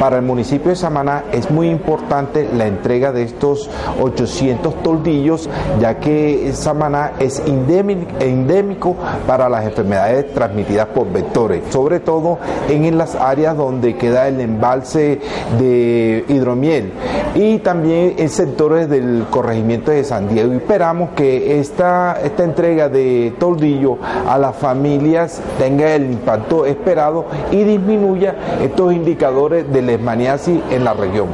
Para el municipio de Samaná es muy importante la entrega de estos 800 toldillos, ya que Samaná es endémico para las enfermedades transmitidas por vectores, sobre todo en las áreas donde queda el embalse de hidromiel y también en sectores del corregimiento de San Diego. Esperamos que esta, esta entrega de toldillo a las familias tenga el impacto esperado y disminuya estos indicadores del leishmaniasis en la región.